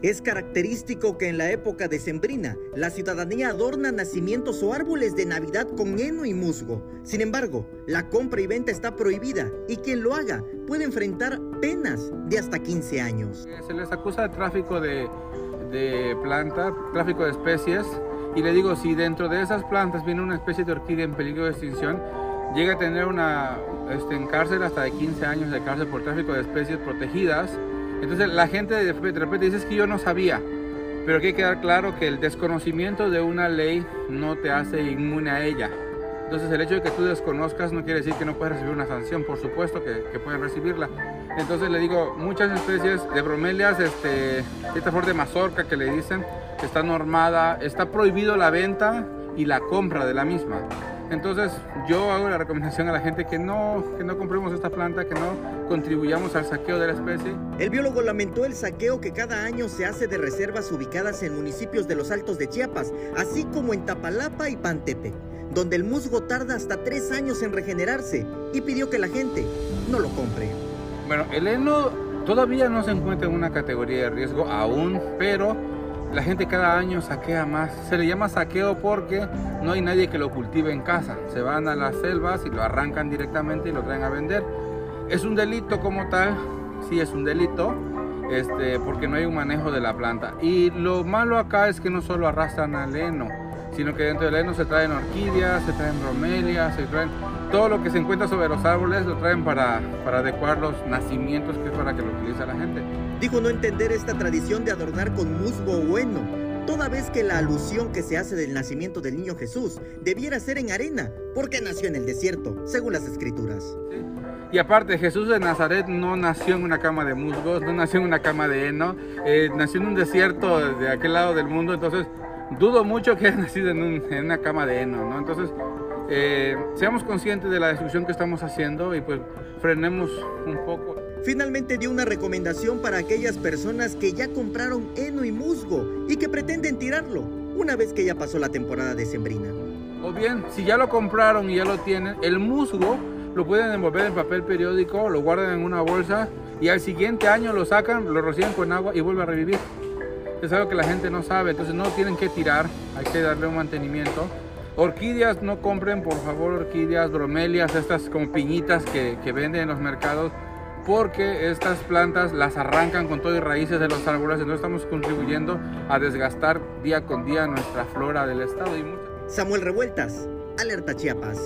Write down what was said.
Es característico que en la época decembrina la ciudadanía adorna nacimientos o árboles de Navidad con heno y musgo. Sin embargo, la compra y venta está prohibida y quien lo haga puede enfrentar penas de hasta 15 años. Se les acusa de tráfico de, de planta, tráfico de especies y le digo, si dentro de esas plantas viene una especie de orquídea en peligro de extinción, llega a tener una este, cárcel hasta de 15 años de cárcel por tráfico de especies protegidas entonces la gente de repente dice es que yo no sabía, pero hay que quedar claro que el desconocimiento de una ley no te hace inmune a ella. Entonces el hecho de que tú desconozcas no quiere decir que no puedes recibir una sanción, por supuesto que, que recibirla. Entonces le digo, muchas especies de bromelias, este, esta flor de mazorca que le dicen, está normada, está prohibido la venta y la compra de la misma. Entonces yo hago la recomendación a la gente que no, que no compremos esta planta, que no contribuyamos al saqueo de la especie. El biólogo lamentó el saqueo que cada año se hace de reservas ubicadas en municipios de los Altos de Chiapas, así como en Tapalapa y Pantepe, donde el musgo tarda hasta tres años en regenerarse y pidió que la gente no lo compre. Bueno, el heno todavía no se encuentra en una categoría de riesgo aún, pero la gente cada año saquea más. Se le llama saqueo porque no hay nadie que lo cultive en casa. Se van a las selvas y lo arrancan directamente y lo traen a vender. Es un delito como tal, sí es un delito, este, porque no hay un manejo de la planta. Y lo malo acá es que no solo arrastran al heno, sino que dentro del heno se traen orquídeas, se traen bromelias, se traen todo lo que se encuentra sobre los árboles, lo traen para, para adecuar los nacimientos, que es para que lo utilice la gente. Dijo no entender esta tradición de adornar con musgo o heno, toda vez que la alusión que se hace del nacimiento del niño Jesús debiera ser en arena, porque nació en el desierto, según las escrituras. Y aparte, Jesús de Nazaret no nació en una cama de musgos, no nació en una cama de heno, eh, nació en un desierto de aquel lado del mundo, entonces dudo mucho que haya nacido en, en una cama de heno, ¿no? Entonces, eh, seamos conscientes de la destrucción que estamos haciendo y pues frenemos un poco. Finalmente dio una recomendación para aquellas personas que ya compraron heno y musgo y que pretenden tirarlo una vez que ya pasó la temporada de sembrina. O bien, si ya lo compraron y ya lo tienen, el musgo lo pueden envolver en papel periódico, lo guardan en una bolsa y al siguiente año lo sacan, lo rocian con agua y vuelve a revivir. Es algo que la gente no sabe, entonces no tienen que tirar, hay que darle un mantenimiento. Orquídeas, no compren por favor orquídeas, bromelias, estas como piñitas que, venden en los mercados, porque estas plantas las arrancan con todo y raíces de los árboles, entonces estamos contribuyendo a desgastar día con día nuestra flora del estado. Samuel Revueltas, Alerta Chiapas.